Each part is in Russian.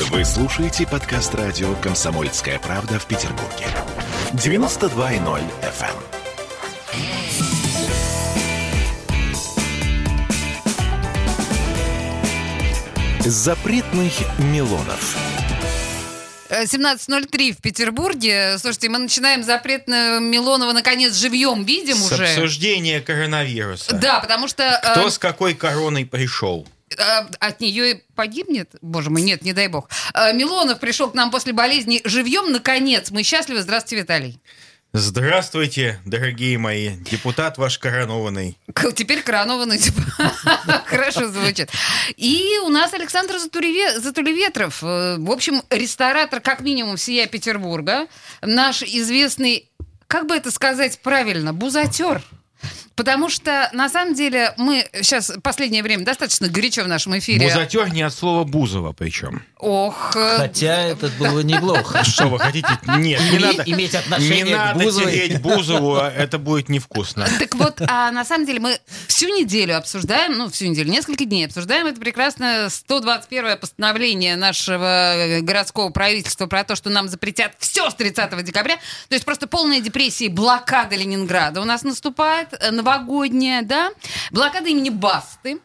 Вы слушаете подкаст радио «Комсомольская правда» в Петербурге. 92.0 FM. Запретных Милонов. 17.03 в Петербурге. Слушайте, мы начинаем запрет на Милонова наконец живьем видим С уже. обсуждения коронавируса. Да, потому что э, Кто с какой короной пришел? Э, от нее и погибнет. Боже мой, нет, не дай бог. Э, Милонов пришел к нам после болезни живьем наконец. Мы счастливы. Здравствуйте, Виталий. Здравствуйте, дорогие мои, депутат ваш коронованный. Теперь коронованный. Хорошо звучит. И у нас Александр Затулеве- Затулеветров. э, В общем, ресторатор, как минимум, всея Петербурга. Наш известный, как бы это сказать правильно, бузатер. Потому что, на самом деле, мы сейчас последнее время достаточно горячо в нашем эфире. Бузатер не от слова Бузова причем. Ох, э, Хотя это было неплохо. Что вы хотите? Нет, не надо. Иметь Не отношение к надо тереть Бузову, а это будет невкусно. Так вот, а на самом деле мы всю неделю обсуждаем, ну, всю неделю, несколько дней обсуждаем это прекрасное 121 постановление нашего э, городского правительства про то, что нам запретят все с 30 декабря. То есть просто полная депрессия и блокада Ленинграда у нас наступает, э, новогодняя, да? Блокада имени Басты.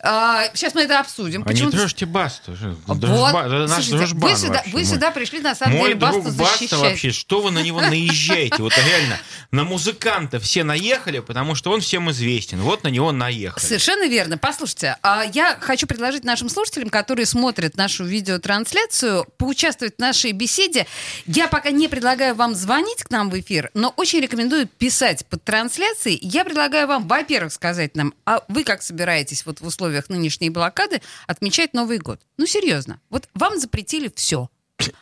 А, сейчас мы это обсудим. А не Почему-то- трожьте Басту. Вот. Дружба- наш Слушайте, дружбан вы, сюда, вы сюда пришли, на самом Мой деле, Басту друг Баста защищать. вообще, что вы на него наезжаете? Вот реально, на музыканта все наехали, потому что он всем известен. Вот на него наехали. Совершенно верно. Послушайте, а я хочу предложить нашим слушателям, которые смотрят нашу видеотрансляцию, поучаствовать в нашей беседе. Я пока не предлагаю вам звонить к нам в эфир, но очень рекомендую писать под трансляцией. Я предлагаю вам, во-первых, сказать нам, а вы как собираетесь вот в условиях нынешней блокады отмечать Новый год? Ну, серьезно. Вот вам запретили все.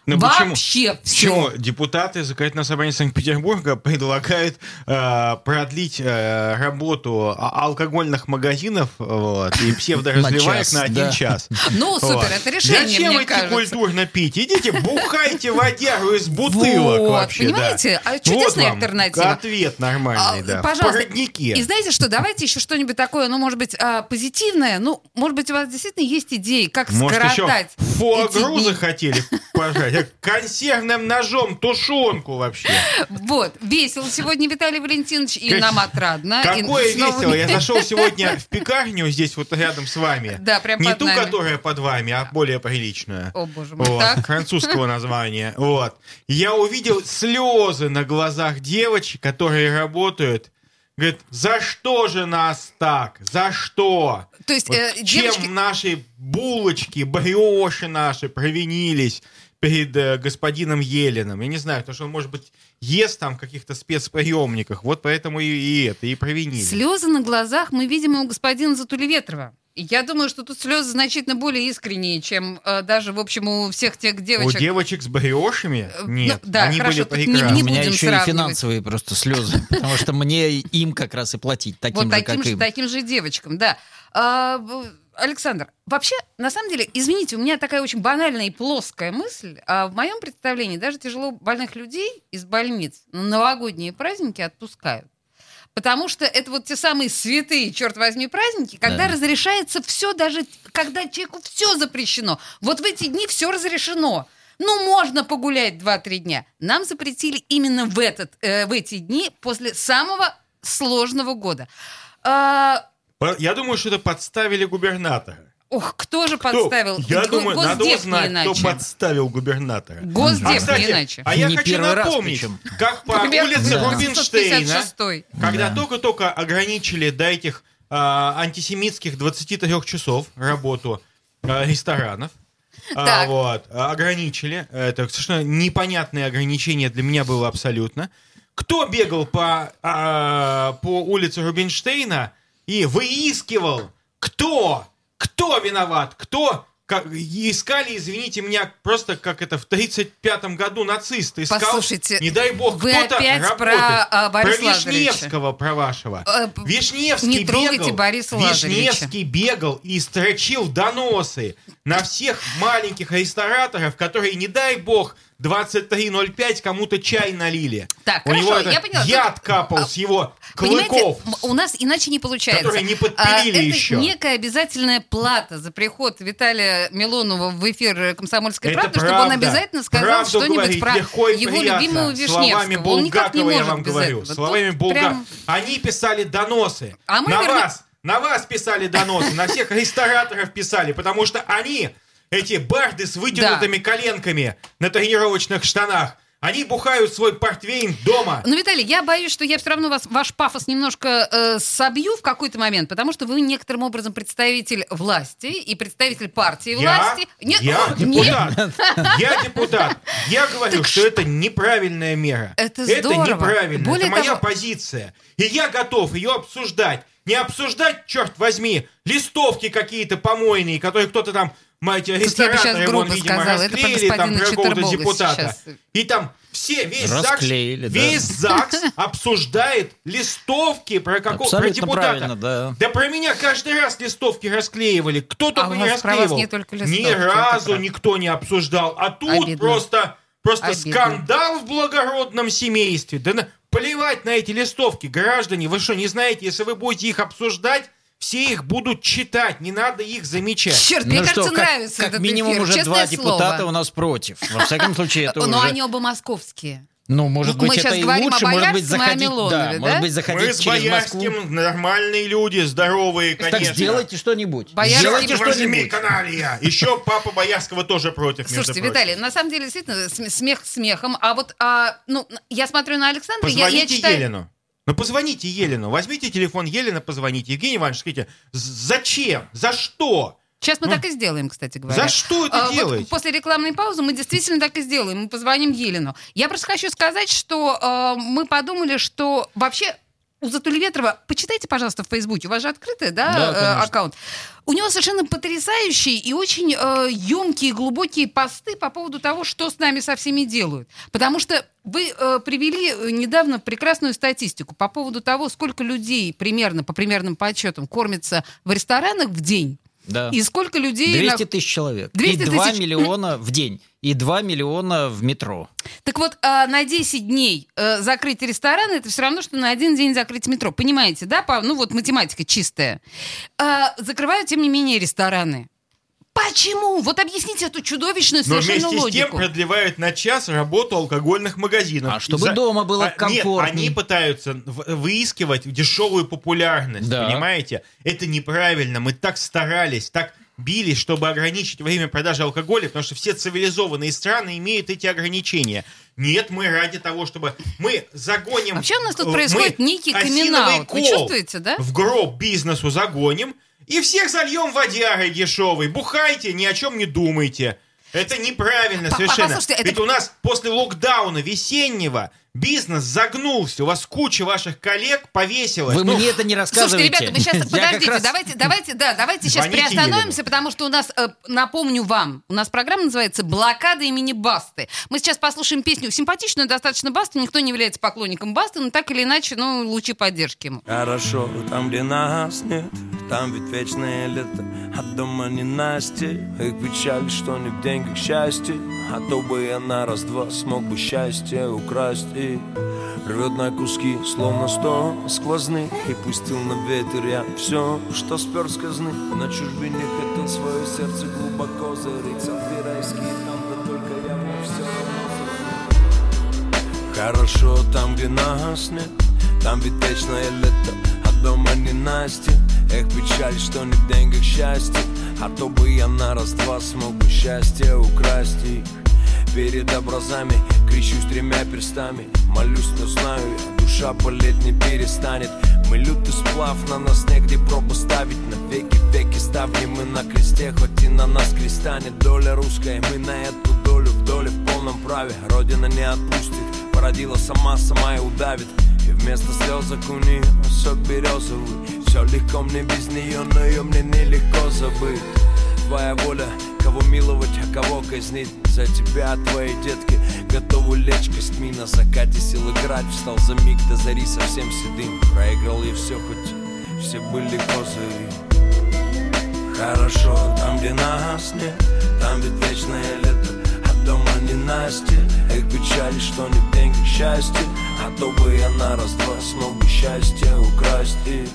Ну, почему? Вообще Почему все. депутаты законодательного собрания Санкт-Петербурга предлагают э, продлить э, работу а- алкогольных магазинов вот, и псевдоразливаек на один час? Ну, супер, это решение, Зачем идти культурно пить? Идите, бухайте водяру из бутылок вообще. да. понимаете? А чудесная альтернатива. Ответ нормальный, А, да. Пожалуйста. И знаете что, давайте еще что-нибудь такое, ну, может быть, позитивное. Ну, может быть, у вас действительно есть идеи, как Может, еще скоротать фуагру захотели пожать? а Консервным ножом тушенку вообще. Вот, весело сегодня, Виталий Валентинович, и Как- нам отрадно. И Какое новыми- весело! Я зашел сегодня в пекарню здесь вот рядом с вами. Да, прям Не ту, нами. которая под вами, а более приличную. О, боже мой, Вот, так. французского названия. Вот. Я увидел слезы на глазах девочек, которые работают. Говорит, за что же нас так? За что? То есть, Вот э, чем девочки- наши булочки, бриоши наши провинились перед э, господином Елиным? Я не знаю, потому что он, может быть, ест там в каких-то спецприемниках. Вот поэтому и, и это, и провинились. Слезы на глазах мы видим и у господина Затулеветрова. И Я думаю, что тут слезы значительно более искренние, чем э, даже, в общем, у всех тех У девочек. девочек с бриошами? Э, Нет, ну, да, они хорошо, были тут не- прекрасны. не У меня еще и сравнивать. финансовые просто слезы, потому что мне им как раз и платить таким вот же, как им. таким же девочкам, да. Александр, вообще, на самом деле, извините, у меня такая очень банальная и плоская мысль. А в моем представлении даже тяжело больных людей из больниц на новогодние праздники отпускают. Потому что это вот те самые святые, черт возьми, праздники, когда Да. разрешается все, даже когда человеку все запрещено. Вот в эти дни все разрешено. Ну, можно погулять 2-3 дня. Нам запретили именно в, этот, э, в эти дни после самого сложного года. А, Я думаю, что это подставили губернатора. ох, кто же Кто? подставил? Я Го- думаю, надо Госдеп не узнать, кто иначе. подставил губернатора. Госдеп А, не кстати, иначе. а я Не хочу первый раз напомнить, как по Примерно улице Да. Рубинштейна, 1956. когда Да. только-только ограничили до этих а, антисемитских 23 часов работу а, ресторанов, а, вот, а, ограничили. Это совершенно непонятное ограничение для меня было абсолютно. Кто бегал по, а, по улице Рубинштейна и выискивал, кто, кто виноват, кто как, искали, извините меня, просто как это в 35-м году нацисты искал. Послушайте, не дай бог, вы кто-то опять работает. про, а, Бориса про. Вишневского, про вашего. П- Вишневский не трогайте бегал, Бориса. Вишневский бегал и строчил доносы на всех маленьких рестораторов, которые, не дай бог, 23.05 кому-то чай налили. Так, У хорошо, него это я поняла. яд Тут- капал а, с его Понимаете, клыков. у нас иначе не получается. Которые не подпилили это еще. некая обязательная плата за приход Виталия Милонова в эфир «Комсомольской Это правды», чтобы он правда. обязательно сказал что-нибудь про его приятно. любимого Словами Вишневского. Он никак не Булгакова я может вам говорю. этого. Словами Булгакова. прям- Они писали доносы. А мы на вернем- вас, на вас писали доносы, на всех рестораторов писали, потому что они, эти барды с вытянутыми коленками на тренировочных штанах, они бухают свой портвейн дома. Ну, Виталий, я боюсь, что я все равно вас, ваш пафос немножко э, собью в какой-то момент, потому что вы некоторым образом представитель власти и представитель партии Я, власти. Нет, я о, нет. депутат. Я депутат. Я говорю, Так что это неправильная мера. Это здорово. неправильно. Более это моя того- позиция. И я готов ее обсуждать. Не обсуждать, черт возьми, листовки какие-то помойные, которые кто-то там, мать, я бы сейчас рестораторы, вон, грубо видимо, сказала. Расклеили там какого-то депутата. сейчас. И там все, весь Расклеили, ЗАГС, да. весь ЗАГС обсуждает листовки про какого про депутата. да. Да про меня каждый раз листовки расклеивали. Кто только у не расклеивал. не только листовки, Ни разу никто не обсуждал. А тут Обидно. просто, просто Обидно. скандал в благородном семействе. Да на- плевать на эти листовки, граждане. Вы что, не знаете, если вы будете их обсуждать, все их будут читать, не надо их замечать. Черт, мне Ну кажется, что, как- нравится как, этот минимум эфир, уже честное два слово. депутата у нас против. Во всяком случае, это Но уже... они оба московские. Ну, может Мы быть, это и лучше, может быть, заходить, Милонове, да, да? может быть, Мы заходить с через Москву. Боярским нормальные люди, здоровые, конечно. Так сделайте что-нибудь. Боярский- Сделайте что-нибудь. каналья. Еще папа Боярского тоже против, Слушайте. Виталий, на самом деле, действительно, см- смех смехом. А вот, а, ну, я смотрю на Александра, я, я Позвоните читаю... Елену. Ну, позвоните Елену. Возьмите телефон Елены, позвоните. Евгений Иванович, скажите, зачем? За что? Сейчас мы Ну, так и сделаем, кстати говоря. За что это А, вот делаете? после рекламной паузы мы действительно так и сделаем. Мы позвоним Елену. Я просто хочу сказать, что э, мы подумали, что вообще у Затульветрова, почитайте, пожалуйста, в Фейсбуке, у вас же открытый, да, Да, э, конечно. аккаунт. У него совершенно потрясающие и очень э, емкие, глубокие посты по поводу того, что с нами со всеми делают. Потому что вы э, привели э, недавно прекрасную статистику по поводу того, сколько людей примерно, по примерным подсчетам, кормятся в ресторанах в день. Да. И сколько людей... 200 на- тысяч человек. 200 и 2 тысяч. миллиона в день. И 2 миллиона в метро. Так вот, а, на 10 дней э, закрыть рестораны, это все равно, что на один день закрыть метро. Понимаете, да? По- ну вот математика чистая. А, закрывают, тем не менее, рестораны. Почему? Вот объясните эту чудовищную Но совершенно вместе с тем логику. продлевают на час работу алкогольных магазинов. А чтобы дома было А, комфортней. Нет, они пытаются выискивать дешевую популярность, Да. понимаете? Это неправильно. Мы так старались, так бились, чтобы ограничить время продажи алкоголя, потому что все цивилизованные страны имеют эти ограничения. Нет, мы ради того, чтобы мы загоним... Вообще у нас тут э, происходит некий камин-аут. Вы чувствуете, да? В гроб бизнесу загоним и всех зальем водярой дешевой. Бухайте, ни о чем не думайте. Это неправильно совершенно. послушайте, это- Ведь у нас после локдауна весеннего бизнес загнулся. У вас куча ваших коллег повесилась. Вы Ну, мне это не рассказывайте. Слушайте, ребята, мы сейчас, Я как подождите, раз- давайте, давайте, да, давайте сейчас Звоните приостановимся, Елене. потому что у нас, э, напомню вам, у нас программа называется «Блокада имени Басты». Мы сейчас послушаем песню симпатичную достаточно Басты, никто не является поклонником Басты, но так или иначе, ну, лучи поддержки ему. Хорошо, там, где нас нет, там ведь вечное лето, а дома не Настя. Их печаль, что не в деньгах счастье, а то бы я на раз-два смог бы счастье украсть и рвет на куски, словно сто сквозных, и пустил на ветер я все, что спер с казны. На чужбине хотел свое сердце глубоко зарыть, сады райские, там да только я мне все Хорошо там, где нас нет Там ведь вечное лето, а дома не Настя. Эх, печаль, что не в деньгах счастье А то бы я на раз-два смог бы счастье украсть их Перед образами кричусь тремя перстами. Молюсь, но знаю я, душа болеть не перестанет. Мы лютый сплав, на нас негде пробу ставить. На веки веки ставни мы на кресте Хоть и на нас креста нет доля русская Мы на эту долю в доле в полном праве. Родина не отпустит, породила сама, сама и удавит. И вместо слезок у нее сок березовый Все легко мне без нее, но ее мне нелегко забыть. Твоя воля, кого миловать, а кого казнить За тебя, твои детки, готовы лечь костьми На закате сил играть, встал за миг до зари совсем седым. Проиграл я все, хоть все были козыри Хорошо, там, где нас нет Там ведь вечное лето. А дома не ненастье Эх, печали, что не в деньгах счастье А то бы я на раз-два смог бы счастье украсть и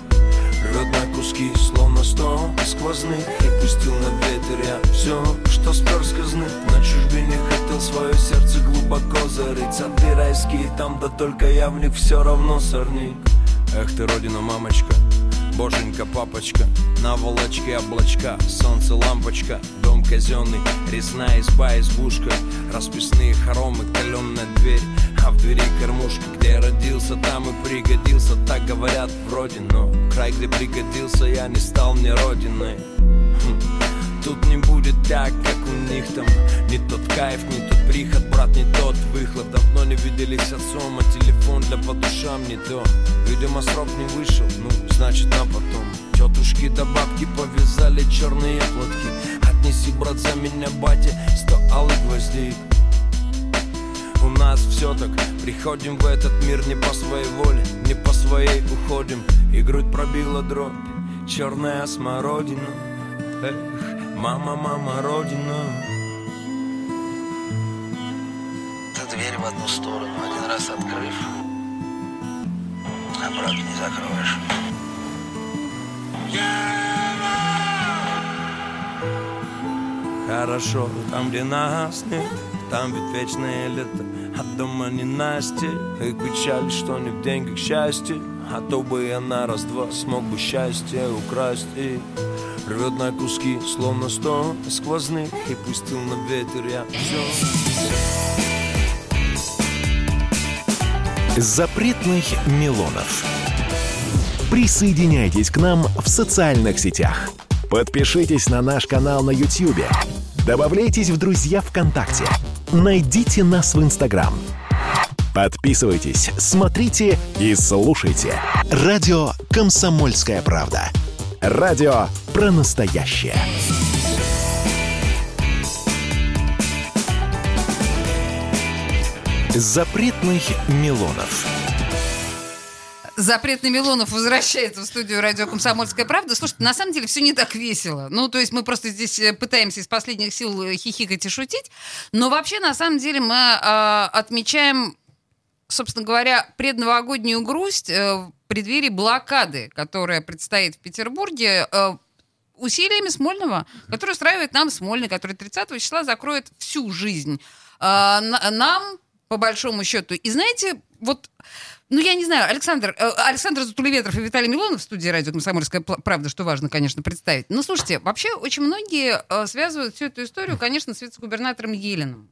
На куски, словно сто сквозных И пустил на ветер я все, что спер с На чужбине хотел свое сердце глубоко зарыть. Сады райские там, да только я в них все равно сорник. Эх ты, родина, мамочка, Боженька, папочка, наволочки, облачка, солнце, лампочка, дом казенный, резная изба, избушка, расписные хоромы, каленная дверь, в двери кормушка, где родился, там и пригодился, так говорят вроде, но край, где пригодился, я не стал мне родиной. Хм. Тут не будет так, как у них там. Не тот кайф, не тот приход, брат, не тот выхлоп. Давно не виделись отцом, а телефон для по душам не то. Видимо, срок не вышел, ну, значит, на потом. Тетушки да бабки повязали черные платки. Отнеси, брат, за меня, батя, сто алых гвоздей у нас все так. Приходим в этот мир не по своей воле Не по своей уходим. И грудь пробила дробь Черная смородина. Эх, мама, мама, родина. Ты дверь в одну сторону один раз открыв, обратно не закроешь. Хорошо, там, где нас нет Там ведь вечное лето А дома не Настя И печаль, что не в деньгах счастье А то бы я на раз-два Смог бы счастье украсть И рвет на куски, словно сто сквозных И пустил на ветер я все Запретных Милонов. Присоединяйтесь к нам в социальных сетях. Подпишитесь на наш канал на YouTube. Добавляйтесь в друзья ВКонтакте. Найдите нас в Инстаграм. Подписывайтесь, смотрите и слушайте. Радио «Комсомольская правда». Радио про настоящее. Запретных Милонов. Запретный Милонов возвращается в студию радио «Комсомольская правда». Слушайте, на самом деле все не так весело. Ну, то есть мы просто здесь э, пытаемся из последних сил э, хихикать и шутить. Но вообще, на самом деле, мы э, отмечаем, собственно говоря, предновогоднюю грусть э, в преддверии блокады, которая предстоит в Петербурге. Э, усилиями Смольного, который устраивает нам Смольный, который 30 числа закроет всю жизнь э, на- нам, по большому счету. И знаете, вот, ну я не знаю, Александр, э, Александр Затулеветров и Виталий Милонов в студии радио «Комсомольская правда», что важно, конечно, представить. Ну, слушайте, вообще очень многие э, связывают всю эту историю, конечно, с вице-губернатором Елиным.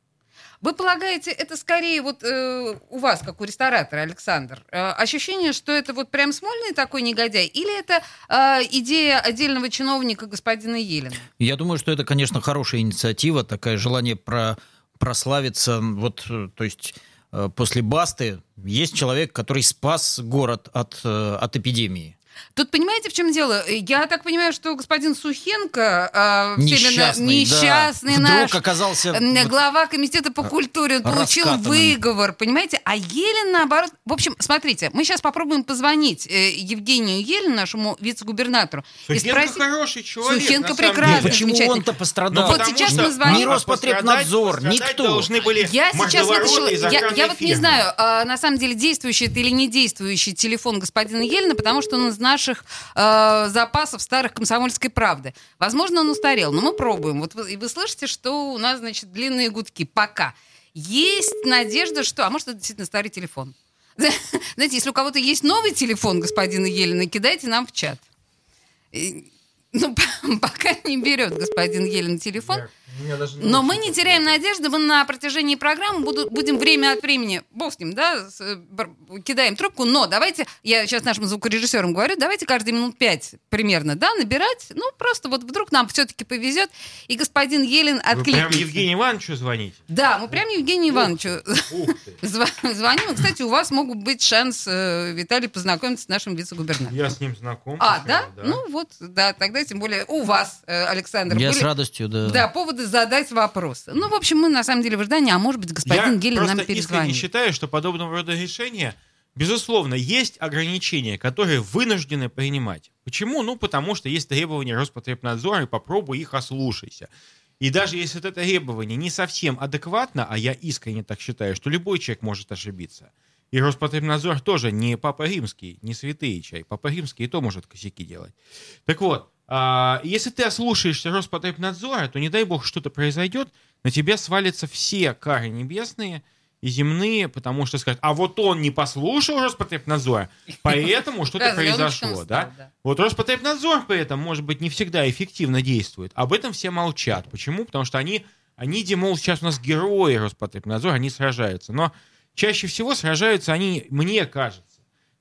Вы полагаете, это скорее вот э, у вас, как у ресторатора, Александр, э, ощущение, что это вот прям Смольный такой негодяй, или это э, идея отдельного чиновника господина Елена? Я думаю, что это, конечно, хорошая инициатива, такое желание про прославиться. Вот, э, то есть после Басты есть человек, который спас город от, э, от эпидемии. Тут понимаете, в чем дело? Я так понимаю, что господин Сухенко, э, на- Несчастный, несчастный да. наш Вдруг оказался... э, вот- глава комитета по культуре, он получил выговор, понимаете? А Елен, наоборот... В общем, смотрите, мы сейчас попробуем позвонить э, Евгению Елену, нашему вице-губернатору, и Сухенко спросить... хороший человек. Сухенко прекрасный. Почему он-то Ну, пострадал? Вот потому сейчас мы звоним. Ни а Роспотребнадзор, никто. должны были Я сейчас вытащила, я, я вот не знаю, а, на самом деле действующий это или не действующий телефон господина Елена, потому что он из наших э, запасов старых комсомольской правды. Возможно, он устарел, но мы пробуем. Вот вы, и вы слышите, что у нас, значит, длинные гудки. Пока. Есть надежда, что... А может, это действительно старый телефон. Знаете, если у кого-то есть новый телефон господина Елена, кидайте нам в чат. Ну, пока не берет господин Елен телефон. Но мы не теряем надежды, мы на протяжении программы буду- будем время от времени, бог с ним, да, с- э, бар- кидаем трубку, но давайте, я сейчас нашим звукорежиссерам говорю, давайте каждые минут пять примерно, да, набирать, ну, просто вот вдруг нам все-таки повезет, и господин Елен Вы прям откликнется. Евгению Ивановичу звоните? Да, мы прям Евгению Ивановичу звоним. И, Кстати, у вас могут быть шанс, э, Виталий, познакомиться с нашим вице-губернатором. Я с ним знаком. А, да? Ну вот, да, тогда тем более у вас, э, Александр, Я были- с радостью, да. да, поводы задать вопрос. Ну, в общем, мы на самом деле в ожидании, а может быть, господин Я Гелин нам искренне перезвонит. считаю, что подобного рода решения, безусловно, есть ограничения, которые вынуждены принимать. Почему? Ну, потому что есть требования Роспотребнадзора, и попробуй их ослушайся. И даже если это требование не совсем адекватно, а я искренне так считаю, что любой человек может ошибиться. И Роспотребнадзор тоже не Папа Римский, не святые чай. Папа Римский и то может косяки делать. Так вот, а, если ты ослушаешься Роспотребнадзора, то не дай бог что-то произойдет, на тебя свалятся все кары небесные и земные, потому что скажут, а вот он не послушал Роспотребнадзора, поэтому что-то произошло, да? Вот Роспотребнадзор при этом, может быть, не всегда эффективно действует. Об этом все молчат. Почему? Потому что они, они, мол, сейчас у нас герои Роспотребнадзора, они сражаются. Но чаще всего сражаются они, мне кажется,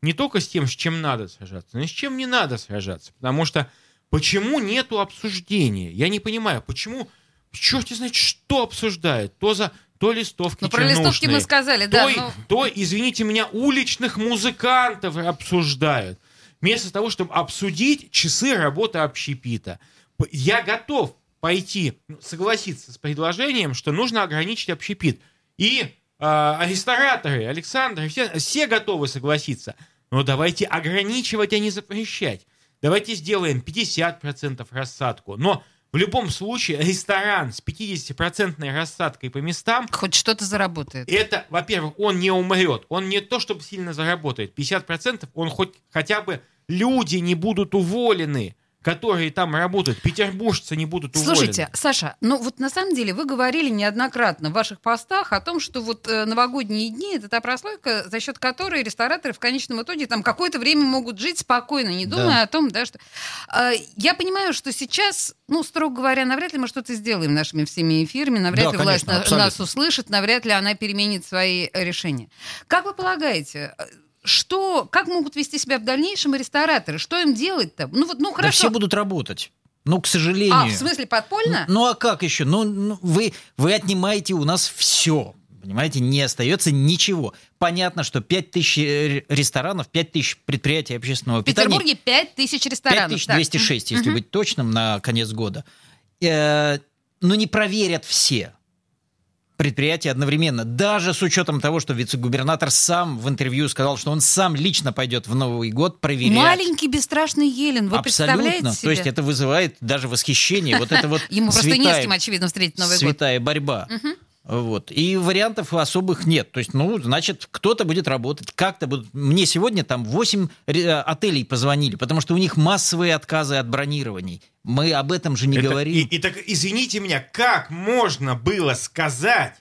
не только с тем, с чем надо сражаться, но и с чем не надо сражаться. Потому что почему нету обсуждения? Я не понимаю, почему, черт знает, что обсуждают? То за то листовки Ну, про листовки мы сказали, да. то, ну, то, извините меня, уличных музыкантов обсуждают. Вместо того, чтобы обсудить часы работы общепита. Я готов пойти, ну, согласиться с предложением, что нужно ограничить общепит. И э, рестораторы, Александр, все, все готовы согласиться. Но давайте ограничивать, а не запрещать. Давайте сделаем 50% рассадку. Но в любом случае ресторан с 50% рассадкой по местам хоть что-то заработает. это, во-первых, он не умрет. Он не то, чтобы сильно заработает. 50% он хоть хотя бы люди не будут уволены, которые там работают. Петербуржцы не будут уволены. Слушайте, Саша, ну вот на самом деле вы говорили неоднократно в ваших постах о том, что вот э, новогодние дни это та прослойка, за счет которой рестораторы в конечном итоге там какое-то время могут жить спокойно, не Да. думая о том, да, что... Э, я понимаю, что сейчас, ну, строго говоря, навряд ли мы что-то сделаем нашими всеми эфирами, навряд Да, ли власть конечно, на- абсолютно. нас услышит, навряд ли она переменит свои решения. Как вы полагаете, э, что, как могут вести себя в дальнейшем рестораторы? Что им делать-то? Ну вот, ну Да хорошо. все будут работать. Ну, к сожалению. а, в смысле подпольно? Ну а как еще? Ну, ну, вы, вы отнимаете у нас все. Понимаете, не остается ничего. Понятно, что 5 тысяч э, ресторанов, 5 тысяч предприятий общественного В питания. Петербурге 5 тысяч ресторанов. Так. 5206, если Мгм. быть точным, на конец года. Э, ну, не проверят все предприятия одновременно. Даже с учетом того, что вице-губернатор сам в интервью сказал, что он сам лично пойдет в Новый год проверять. Маленький бесстрашный Елен, вы Абсолютно. представляете себе? То есть это вызывает даже восхищение. Вот это вот Ему просто не с кем, очевидно, встретить Новый год. святая борьба. Вот. И вариантов особых нет. То есть, ну, значит, кто-то будет работать, как-то будут. Мне сегодня там 8 отелей позвонили, потому что у них массовые отказы от бронирований. Мы об этом же не Это- говорим. И, и так, извините меня, как можно было сказать,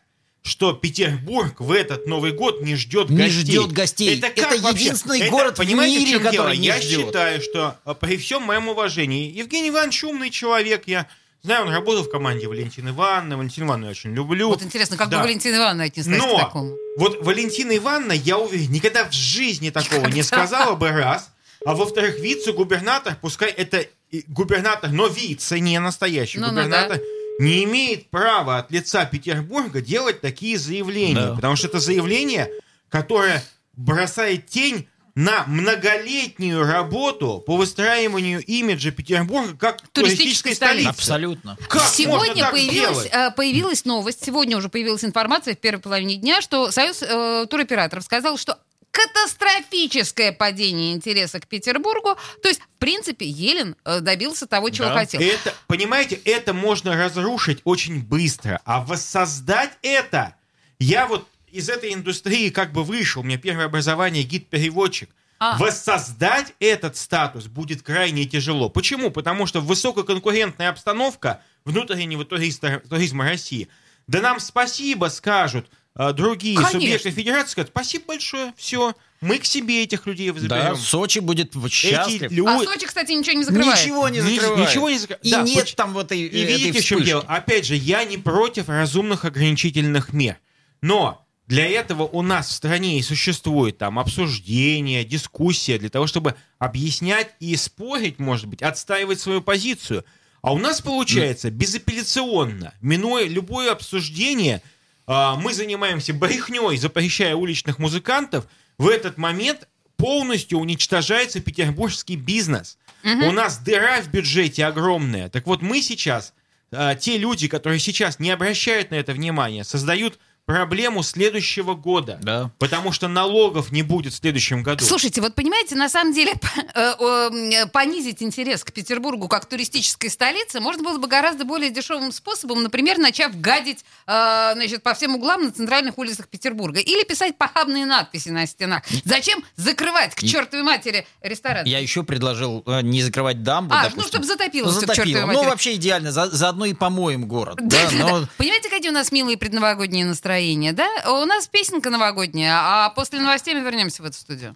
что Петербург в этот Новый год не ждет Не гостей? ждет гостей. как Это вообще? единственный Это, город в понимаете, мире, чем дело? который не Я ждет. считаю, что э, при всем моем уважении, Евгений Иванович умный человек, я знаю, он работал в команде Валентины Ивановны, Валентину Ивановну я очень люблю. Вот интересно, как Да. бы Валентина Ивановна отнеслась Но к такому? вот Валентина Ивановна, я уверен, никогда в жизни такого не сказала бы раз. А во-вторых, вице-губернатор, пускай это губернатор, но вице, не настоящий Ну-ну, губернатор, не имеет права от лица Петербурга делать такие заявления. Да. Потому что это заявление, которое бросает тень на многолетнюю работу по выстраиванию имиджа Петербурга как Туристической туристической столицы. Абсолютно. Как можно Сегодня так появилась, э, появилась новость, сегодня уже появилась информация в первой половине дня, что Союз э, туроператоров сказал, что катастрофическое падение интереса к Петербургу. То есть, в принципе, Елен э, добился того, чего Да. хотел. Это, понимаете, это можно разрушить очень быстро, а воссоздать это... Я вот из этой индустрии как бы вышел, у меня первое образование гид-переводчик. А. Воссоздать этот статус будет крайне тяжело. Почему? Потому что высококонкурентная обстановка внутреннего туриста, туризма России. Да нам спасибо скажут э, другие Конечно. субъекты федерации, скажут, спасибо большое, все, мы к себе этих людей Да, заберем. Сочи будет Эти счастлив. люди... А Сочи, кстати, ничего не закрывает. Ничего не закрывает. ничего не закрывает. И Да, нет поч- там вот этой, И этой видите, в чем вспышки. дело? Опять же, я не против разумных ограничительных мер. Но для этого у нас в стране и существует там обсуждение, дискуссия, для того, чтобы объяснять и спорить, может быть, отстаивать свою позицию. А у нас получается безапелляционно, минуя любое обсуждение, а, мы занимаемся брехней, запрещая уличных музыкантов, в этот момент полностью уничтожается петербургский бизнес. У нас дыра в бюджете огромная. Так вот, мы сейчас, а, те люди, которые сейчас не обращают на это внимания, создают проблему следующего года. Да. Потому что налогов не будет в следующем году. Слушайте, вот понимаете, на самом деле э, э, понизить интерес к Петербургу как туристической столице можно было бы гораздо более дешевым способом, например, начав гадить э, значит, по всем углам на центральных улицах Петербурга или писать похабные надписи на стенах. Зачем закрывать к чертовой матери ресторан? Я еще предложил э, не закрывать дамбу. А, допустим. ну, чтобы затопило к Затопило. Ну, вообще идеально. За- заодно и помоем город. Да, Да-да-да. но Понимаете, какие у нас милые предновогодние настроения, да? У нас песенка новогодняя, а после новостей мы вернемся в эту студию.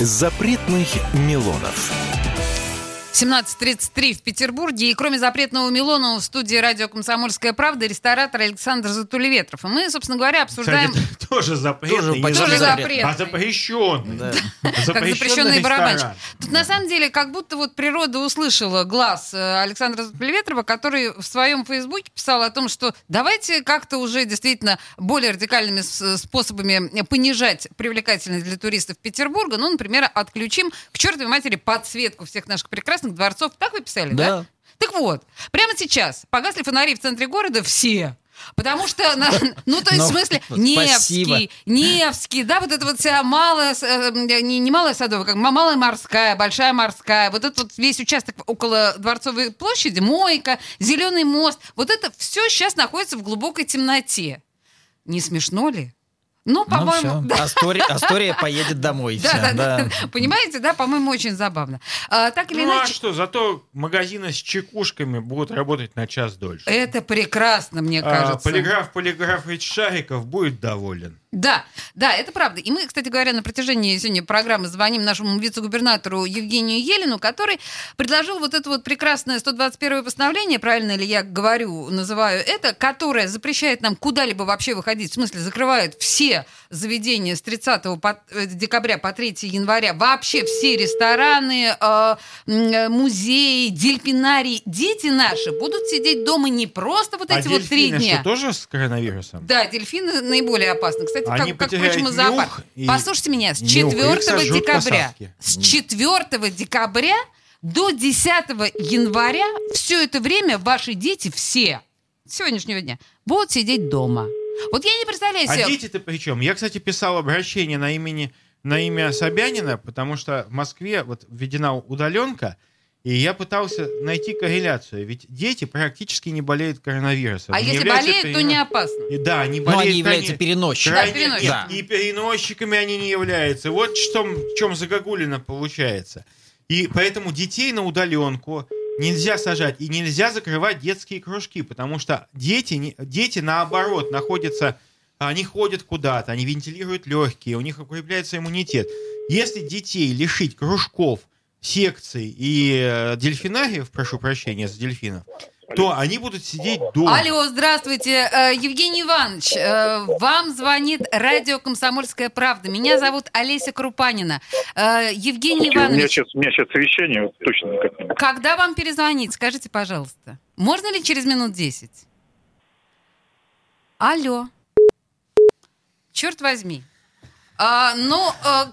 Запретных Милонов. 17.33 в Петербурге. И кроме запретного Милона в студии радио «Комсомольская правда» ресторатор Александр Затулеветров. И мы, собственно говоря, обсуждаем... Кстати, тоже запретный. Тоже не Тоже запретный. А запрещенный. Да. как запрещенный барабанщик. Тут на самом деле как будто вот природа услышала глаз э, Александра Плеветрова, который в своем фейсбуке писал о том, что давайте как-то уже действительно более радикальными с- способами понижать привлекательность для туристов Петербурга. Ну, например, отключим к чертовой матери подсветку всех наших прекрасных дворцов. Так вы писали, да? Да. Так вот, прямо сейчас погасли фонари в центре города все. Потому что, ну, то есть, в Ну, смысле, спасибо. Невский, Невский, да, вот это вот вся малая, э, не, не малая садовая, как ма- малая морская, большая морская, вот этот вот весь участок около Дворцовой площади, Мойка, Зеленый мост, вот это все сейчас находится в глубокой темноте. Не смешно ли? Ну, Ну по-моему, все, Астория, Астория поедет домой. да, Всё, да, да. да. Понимаете, да, по-моему, очень забавно. А, так или Ну а иначе, что, зато магазины с чекушками будут работать на час дольше. это прекрасно, мне А, кажется. полиграф Полиграфович Шариков будет доволен. Да, да, это правда. И мы, кстати говоря, на протяжении сегодня программы звоним нашему вице-губернатору Евгению Елину, который предложил вот это вот прекрасное 121 постановление, правильно ли я говорю, называю это, которое запрещает нам куда-либо вообще выходить, в смысле закрывает все заведения с 30 по- э, декабря по 3 января, вообще все рестораны, э, э, музеи, дельфинарии. Дети наши будут сидеть дома не просто вот а эти вот три дельфины дня. тоже с коронавирусом? Да, дельфины наиболее опасны. Кстати, Они как, как потеряют впрочем, и нюх Послушайте меня, с нюх, и 4 их сожрут декабря, с 4 декабря до 10 января все это время ваши дети все с сегодняшнего дня будут сидеть дома. Вот я не представляю А себе... дети-то при чем? Я, кстати, писал обращение на, имени, на имя Собянина, потому что в Москве вот введена удаленка, и я пытался найти корреляцию. Ведь дети практически не болеют коронавирусом. а Не если болеют, то перено- не опасно. И Да, они Но болеют. они являются крайне- переносчиками. крайне- Да, переносчиками. нет, И переносчиками они не являются. Вот в чем, в чем загогулина получается. И поэтому детей на удаленку нельзя сажать и нельзя закрывать детские кружки, потому что дети, не- дети наоборот находятся, они ходят куда-то, они вентилируют легкие, у них укрепляется иммунитет. Если детей лишить кружков, секций и э, дельфинариев, прошу прощения, за дельфинов, то они будут сидеть дома. Алло, здравствуйте. Э, Евгений Иванович, э, вам звонит радио «Комсомольская правда». Меня зовут Олеся Крупанина. Евгений У меня Иванович, сейчас, у меня сейчас совещание, точно никак когда вам перезвонить, скажите, пожалуйста. Можно ли через минут 10? Алло. Черт возьми. А, ну, а,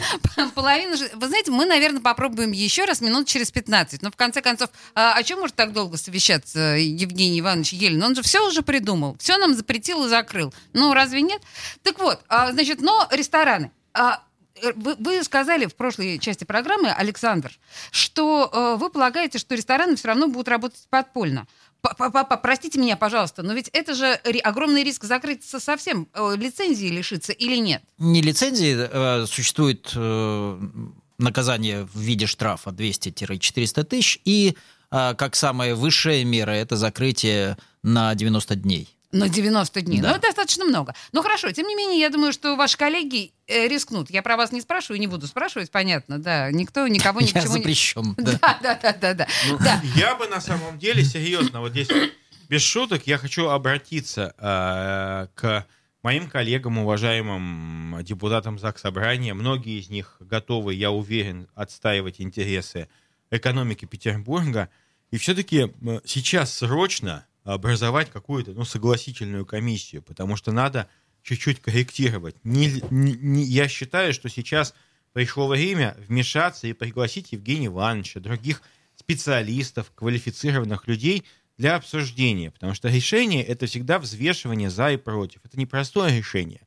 половина же... Вы знаете, мы, наверное, попробуем еще раз минут через 15. Но, в конце концов, а, о чем может так долго совещаться Евгений Иванович Елен? Он же все уже придумал. Все нам запретил и закрыл. Ну, разве нет? Так вот, а, значит, но рестораны. А, э, вы, вы сказали в прошлой части программы, Александр, что э, вы полагаете, что рестораны все равно будут работать подпольно. Папа, простите меня, пожалуйста, но ведь это же огромный риск закрыться совсем, э, лицензии лишиться или нет? Не лицензии, э, существует э, наказание в виде штрафа 200-400 тысяч, и как самая высшая мера это закрытие на 90 дней. На 90 дней. Да. Ну, это достаточно много. Ну, хорошо, тем не менее, я думаю, что ваши коллеги э, рискнут. Я про вас не спрашиваю, не буду спрашивать, понятно, да. Никто никого ни к чему не... запрещен. да. Да, да, да, да, да. Ну, Да. Я бы на самом деле, серьезно, вот здесь без шуток, я хочу обратиться э, к моим коллегам, уважаемым депутатам ЗАГС Собрания. Многие из них готовы, я уверен, отстаивать интересы экономики Петербурга. И все-таки сейчас срочно образовать какую-то ну, согласительную комиссию, потому что надо чуть-чуть корректировать. Не- не- не- я считаю, что сейчас пришло время вмешаться и пригласить Евгения Ивановича, других специалистов, квалифицированных людей для обсуждения, потому что решение это всегда взвешивание за и против. Это непростое решение.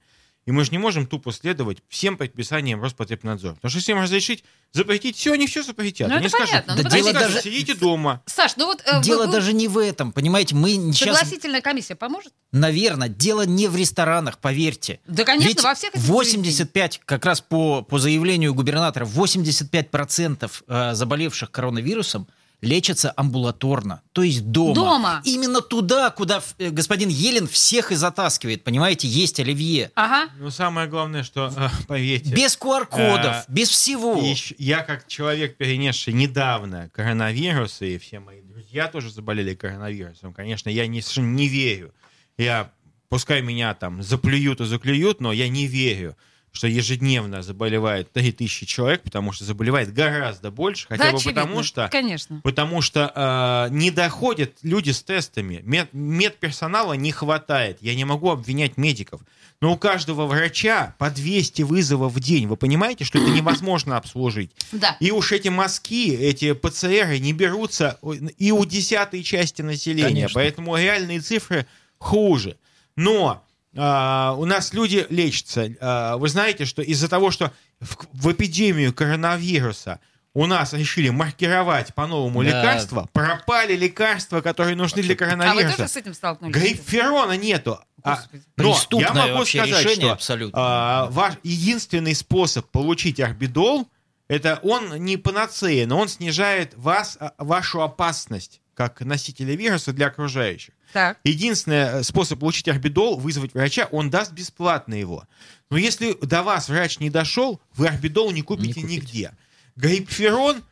И мы же не можем тупо следовать всем предписаниям Роспотребнадзора. Потому что если им разрешить запретить все, они все запретят. Ну, они это скажут, понятно. Ну, Да они дело скажут, даже- сидите дома. Саш, ну вот... э, Дело вы- даже не в этом, понимаете, мы сейчас, Согласительная комиссия поможет? наверное, дело не в ресторанах, поверьте. Да, конечно, Ведь во всех этих 85, как раз по, по заявлению губернатора, 85% э, заболевших коронавирусом лечатся амбулаторно, то есть дома. Дома. Именно туда, куда э, господин Елен всех и затаскивает, понимаете, есть оливье. Ага. Но самое главное, что, э, поверьте... Без QR-кодов, э, без всего. Щ- я как человек, перенесший недавно коронавирус, и все мои друзья тоже заболели коронавирусом, конечно, я не, не верю. Я, пускай меня там заплюют и заклюют, но я не верю что ежедневно заболевает 3000 человек, потому что заболевает гораздо больше, хотя Да, бы очевидно. потому что Конечно. Потому что э, не доходят люди с тестами. Мед- медперсонала не хватает. Я не могу обвинять медиков. Но у каждого врача по 200 вызовов в день. Вы понимаете, что это невозможно обслужить? Да. И уж эти мазки, эти ПЦРы не берутся и у десятой части населения. Конечно. Поэтому реальные цифры хуже. Но а, у нас люди лечатся. А, вы знаете, что из-за того, что в, в эпидемию коронавируса у нас решили маркировать по-новому Да. лекарства, пропали лекарства, которые нужны для А вы коронавируса. тоже с этим столкнулись? Грейпферона нету. А, Господи. но я могу сказать, решение что абсолютно. а, ваш единственный способ получить орбидол, это он не панацея, но он снижает вас, а, вашу опасность как носителя вируса для окружающих. Так. Единственный э, способ получить орбидол, вызвать врача, он даст бесплатно его. Но если до вас врач не дошел, вы орбидол не купите, Не купите. нигде. Грипферон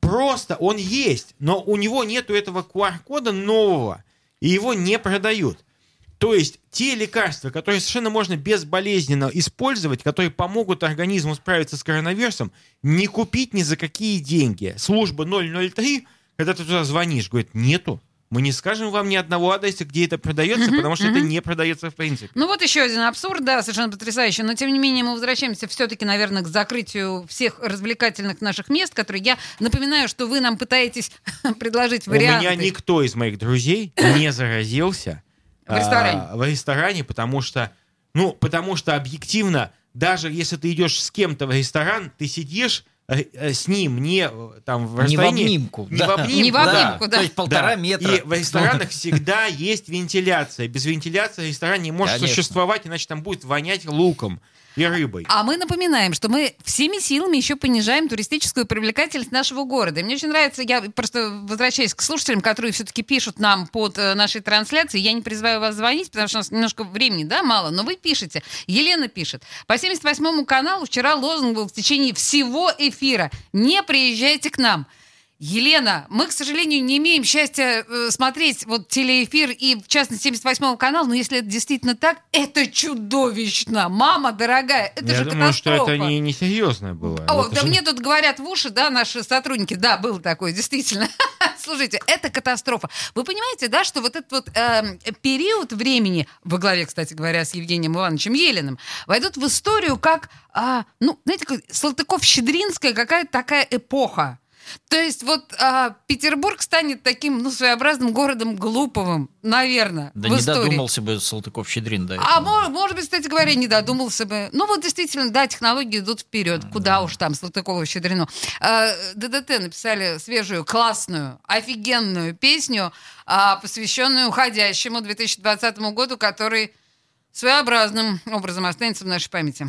просто, он есть, но у него нету этого QR-кода нового, и его не продают. То есть те лекарства, которые совершенно можно безболезненно использовать, которые помогут организму справиться с коронавирусом, не купить ни за какие деньги. Служба 003, когда ты туда звонишь, говорит, нету. Мы не скажем вам ни одного адреса, где это продается, потому что это не продается в принципе. Ну вот еще один абсурд, да, совершенно потрясающий. Но тем не менее мы возвращаемся все-таки, наверное, к закрытию всех развлекательных наших мест, которые я напоминаю, что вы нам пытаетесь предложить У варианты. меня никто из моих друзей не заразился В ресторане. а, в ресторане, потому что, ну, потому что объективно, даже если ты идешь с кем-то в ресторан, ты сидишь с ним не э, там в Не в обнимку. не да. в обнимку, Не в да. обнимку, да. То есть полтора Да. метра. И в ресторанах всегда есть вентиляция. Без вентиляции ресторан не может Конечно. существовать, иначе там будет вонять луком и рыбой. А мы напоминаем, что мы всеми силами еще понижаем туристическую привлекательность нашего города. И мне очень нравится, я просто возвращаюсь к слушателям, которые все-таки пишут нам под э, нашей трансляцией. Я не призываю вас звонить, потому что у нас немножко времени, да, мало, но вы пишете. Елена пишет. По 78-му каналу вчера лозунг был в течение всего эфира. Не приезжайте к нам. Елена, мы, к сожалению, не имеем счастья э, смотреть вот телеэфир и, в частности, 78 канал, но если это действительно так, это чудовищно. Мама дорогая, это Я же думаю, что катастрофа. это не, не серьезно было. О, Это да же- мне тут говорят в уши, да, наши сотрудники, да, было такое, действительно. Слушайте, это катастрофа. Вы понимаете, да, что вот этот вот эм, период времени, во главе, кстати говоря, с Евгением Ивановичем Елиным, войдут в историю как, а, ну, знаете, как Салтыков-Щедринская какая-то такая эпоха. То есть вот а, Петербург станет таким, ну, своеобразным городом глуповым, наверное, Да в не истории. додумался бы Салтыков-Щедрин до А этого. мо- может быть, кстати говоря, не додумался бы. Ну вот действительно, да, технологии идут вперед. Куда уж там, Салтыкова щедрено. А, ДДТ написали свежую, классную, офигенную песню, а, посвященную уходящему 2020 году, который своеобразным образом останется в нашей памяти.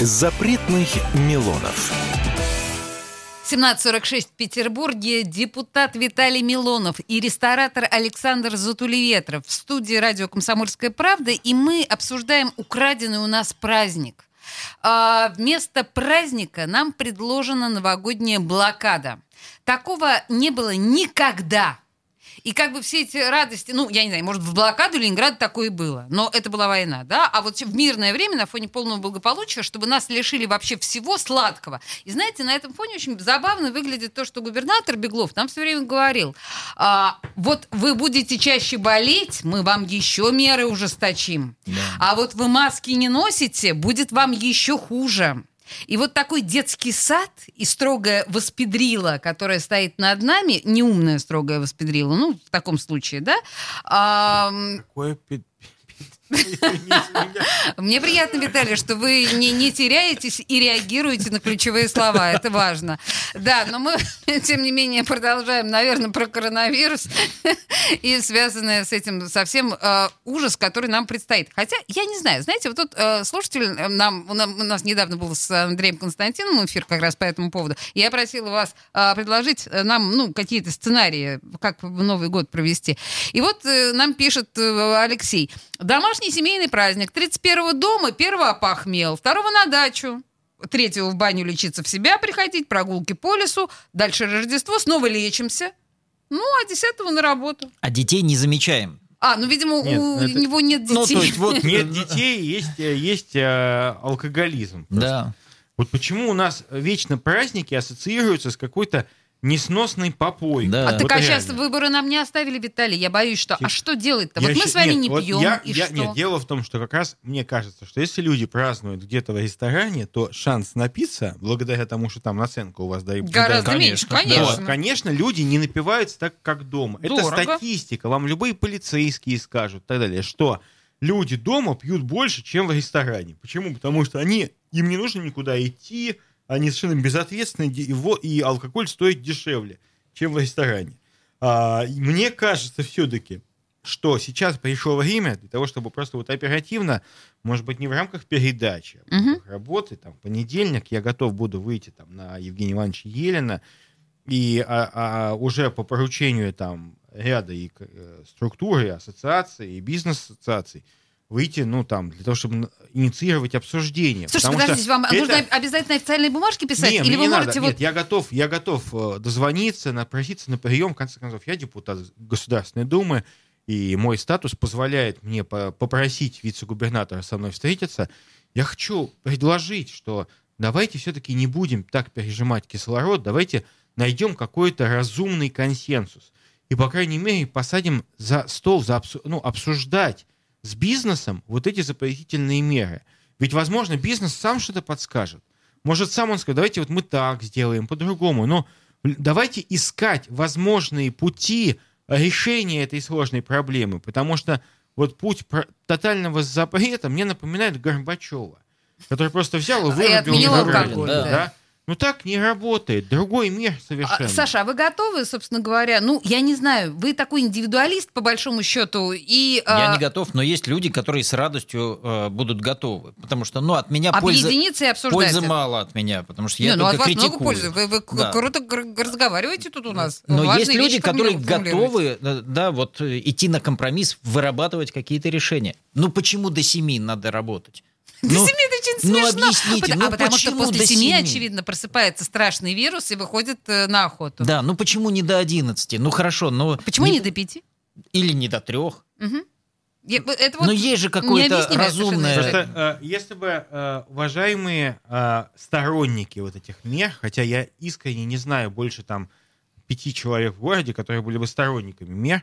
Запретных Милонов. 17.46 в Петербурге депутат Виталий Милонов и ресторатор Александр Затулеветров в студии радио «Комсомольская правда», и мы обсуждаем украденный у нас праздник. А, вместо праздника нам предложена новогодняя блокада. Такого не было никогда. И как бы все эти радости, ну, я не знаю, может, в блокаду Ленинграда такое и было, но это была война, да, а вот в мирное время на фоне полного благополучия, чтобы нас лишили вообще всего сладкого. И знаете, на этом фоне очень забавно выглядит то, что губернатор Беглов нам все время говорил, а, вот вы будете чаще болеть, мы вам еще меры ужесточим, а вот вы маски не носите, будет вам еще хуже. И вот такой детский сад и строгая воспедрила, которая стоит над нами, неумная строгая воспедрила, ну, в таком случае, да? А, Какое пи- мне приятно, Виталий, что вы не, не теряетесь и реагируете на ключевые слова. Это важно. Да, но мы, тем не менее, продолжаем, наверное, про коронавирус и связанное с этим совсем э, ужас, который нам предстоит. Хотя, я не знаю, знаете, вот тут э, слушатель э, нам, у нас недавно был с Андреем Константиновым эфир как раз по этому поводу. Я просила вас э, предложить нам, ну, какие-то сценарии, как Новый год провести. И вот э, нам пишет э, Алексей. Домашний семейный праздник. 31-го дома, первого опахмел, второго на дачу. Третьего в баню лечиться в себя приходить, прогулки по лесу, дальше Рождество, снова лечимся. Ну, а десятого на работу. А детей не замечаем. А, ну, видимо, Нет, у это- него нет детей. Ну, то есть вот... Нет детей, есть, э, есть э, алкоголизм. просто. Да. Вот почему у нас вечно праздники ассоциируются с какой-то несносной попой. Да. А так Вот а сейчас выборы нам не оставили, Виталий. Я боюсь, что... А Типа, что делать-то? Я Вот мы щи- с вами нет, не вот пьем, я- и я- что? Нет, дело в том, что как раз мне кажется, что если люди празднуют где-то в ресторане, то шанс напиться, благодаря тому, что там наценка у вас дают. Гораздо дают- меньше, конечно, конечно. Вот, конечно, люди не напиваются так, как дома. Это Дорого. статистика. Вам любые полицейские скажут и так далее, что люди дома пьют больше, чем в ресторане. Почему? Потому что они, им не нужно никуда идти, они совершенно безответственны, во- и алкоголь стоит дешевле, чем в ресторане. А, мне кажется все-таки, что сейчас пришло время для того, чтобы просто вот оперативно, может быть, не в рамках передачи, а в рамках работы, там, в понедельник я готов буду выйти там на Евгения Ивановича Елена, и а, а, уже по поручению там ряда и э, структур, и ассоциаций, и бизнес-ассоциаций выйти, ну, там, для того, чтобы инициировать обсуждение. Слушайте, Потому что подождите, вам это- нужно обязательно официальные бумажки писать? не, Или вы не надо. можете Нет, вот... я готов, я готов э, дозвониться, напроситься на прием. В конце концов, я депутат Государственной Думы, и мой статус позволяет мне по- попросить вице-губернатора со мной встретиться. Я хочу предложить, что давайте все-таки не будем так пережимать кислород, давайте найдем какой-то разумный консенсус. И, по крайней мере, посадим за стол, за обсу- ну, обсуждать с бизнесом вот эти запретительные меры. Ведь, возможно, бизнес сам что-то подскажет. Может, сам он скажет, давайте вот мы так сделаем, по-другому. Но давайте искать возможные пути решения этой сложной проблемы. Потому что вот путь тотального запрета мне напоминает Горбачева, который просто взял и вырубил Гагрина, алкоголь, да. да. Ну так не работает. Другой мир совершенно. А, Саша, а вы готовы, собственно говоря? Ну, я не знаю, вы такой индивидуалист, по большому счету, и... Я а, не готов, но есть люди, которые с радостью э, будут готовы. Потому что, ну, от меня пользы, Объединиться и обсуждать пользы это. мало от меня, потому что Не, я ну от только вас критикую. много пользы. Вы, вы Да. круто разговариваете тут у нас. Но Важные есть люди, которые готовы, э, да, вот э, идти на компромисс, вырабатывать какие-то решения. Ну почему до семи надо работать? До Ну, семи это очень ну, смешно. объясните, Потому- ну а потому что после семи, семи? очевидно, просыпается страшный вирус и выходит э, на охоту. Да, ну почему не до 11? Ну хорошо, но... Почему не до пяти? Или не до трех? Мгм. Я- это вот Но есть же какое-то разумное... Просто э, если бы э, уважаемые э, сторонники вот этих мер, хотя я искренне не знаю больше там пяти человек в городе, которые были бы сторонниками мер, а,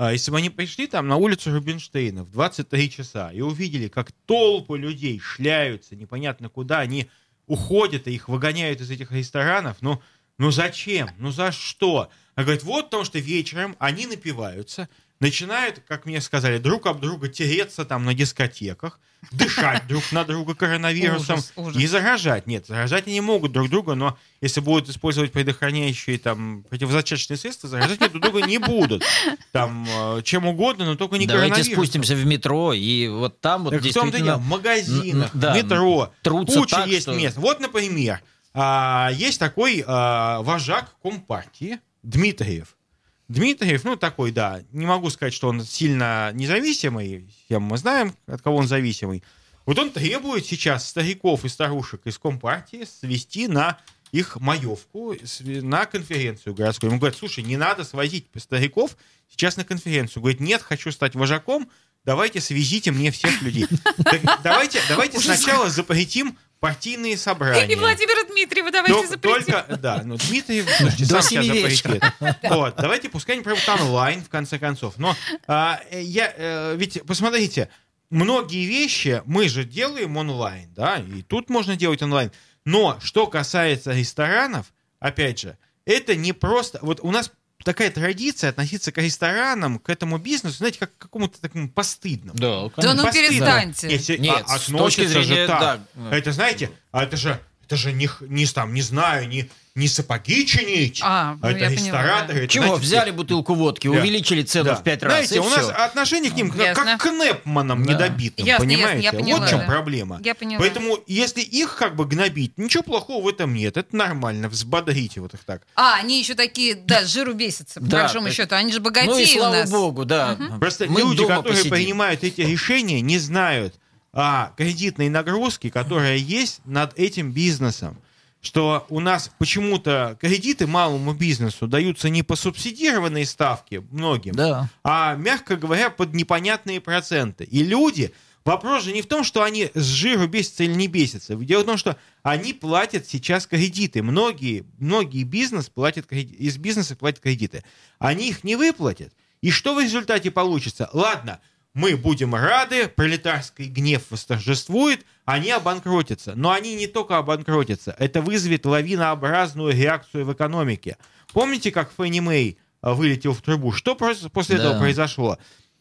если бы они пришли там на улицу Рубинштейна в 23 часа и увидели, как толпы людей шляются непонятно куда, они уходят и их выгоняют из этих ресторанов, ну, ну зачем? Ну за что? А говорит, вот потому что вечером они напиваются, начинают, как мне сказали, друг об друга тереться там на дискотеках, дышать друг на друга коронавирусом Ужас, ужас. и заражать. Нет, заражать они могут друг друга, но если будут использовать предохраняющие там противозачаточные средства, заражать друг друга не будут. Там э, чем угодно, но только не Давайте коронавирусом. спустимся в метро, и вот там вот Так в действительно... в магазинах, да, в метро, трутся куча так, есть что- мест. Вот, например, а, есть такой а, вожак Компартии Дмитриев. Дмитриев, ну, такой, да, не могу сказать, что он сильно независимый, всем мы знаем, от кого он зависимый. Вот он требует сейчас стариков и старушек из Компартии свести на их маевку, на конференцию городскую. Ему говорят, слушай, не надо свозить стариков сейчас на конференцию. Говорит, нет, хочу стать вожаком, давайте свезите мне всех людей. Давайте, давайте сначала запретим партийные собрания. И Владимира Дмитриева давайте Только- запретим. Только, да, ну Дмитриев, слушайте, До сам себя запретит. Вот, давайте пускай они проведут онлайн, в конце концов. Но а, э, я, э, ведь, посмотрите, многие вещи мы же делаем онлайн, да, и тут можно делать онлайн. Но что касается ресторанов, опять же, это не просто... Вот у нас такая традиция относиться к ресторанам, к этому бизнесу, знаете, как к какому-то такому постыдному. Да, Да ну Постыдно. перестаньте. Если Нет, а- с относится точки зрения, же так. да. Это знаете, а это же это же не, не там, не знаю, не, не сапоги чинить, А, ну, это поняла, рестораторы. это, Чего, знаете, взяли бутылку водки, Да. увеличили цену да. в пять раз, Знаете, у нас всё. отношение к ним как, Ясно. как к Непманам Да. недобитым, Ясно, ясно, понимаете? я поняла, вот в чем да. проблема. Я поняла. Поэтому, если их как бы гнобить, ничего плохого в этом нет. Это нормально, взбодрите вот их так. А, они еще такие, да, с жиру бесятся, по Да, большому так- счету. Они же Ну богатеи и у слава нас. богу, да. Просто Мы люди, которые посидим. принимают эти решения, не знают о кредитной нагрузке, которая есть над этим бизнесом. Что у нас почему-то кредиты малому бизнесу даются не по субсидированной ставке многим, Да. а, мягко говоря, под непонятные проценты. И люди, вопрос же не в том, что они с жиру бесятся или не бесятся. Дело в том, что они платят сейчас кредиты. Многие, многие бизнес платят креди- из бизнеса платят кредиты. Они их не выплатят. И что в результате получится? Ладно, мы будем рады, пролетарский гнев восторжествует, они обанкротятся. Но они не только обанкротятся, это вызовет лавинообразную реакцию в экономике. Помните, как Фенни Мэй а, вылетел в трубу? Что после Да. этого произошло?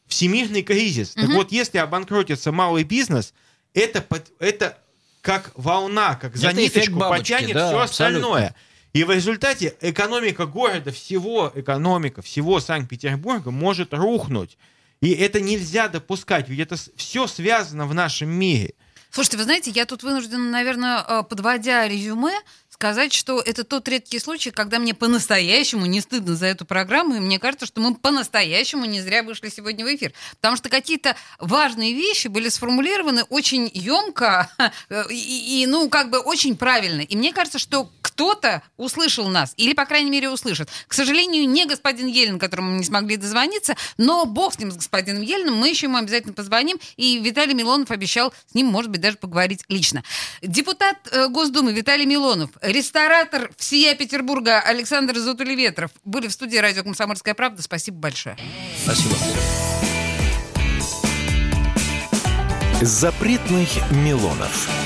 Всемирный кризис. Так вот, если обанкротится малый бизнес, это, это как волна, как за Это ниточку бабочки, потянет да, все абсолютно. остальное. И в результате экономика города, всего экономика, всего Санкт-Петербурга может рухнуть. И это нельзя допускать, ведь это все связано в нашем мире. Слушайте, вы знаете, я тут вынуждена, наверное, э, подводя резюме, сказать, что это тот редкий случай, когда мне по-настоящему не стыдно за эту программу, и мне кажется, что мы по-настоящему не зря вышли сегодня в эфир. Потому что какие-то важные вещи были сформулированы очень емко и, и, ну, как бы очень правильно. И мне кажется, что кто-то услышал нас, или, по крайней мере, услышит. К сожалению, не господин Елен, которому мы не смогли дозвониться, но бог с ним, с господином Елиным, мы еще ему обязательно позвоним, и Виталий Милонов обещал с ним, может быть, даже поговорить лично. Депутат э, Госдумы Виталий Милонов, ресторатор всея Петербурга Александр Зотулеветров были в студии радио «Комсомольская правда». Спасибо большое. Спасибо. Запретных Милонов.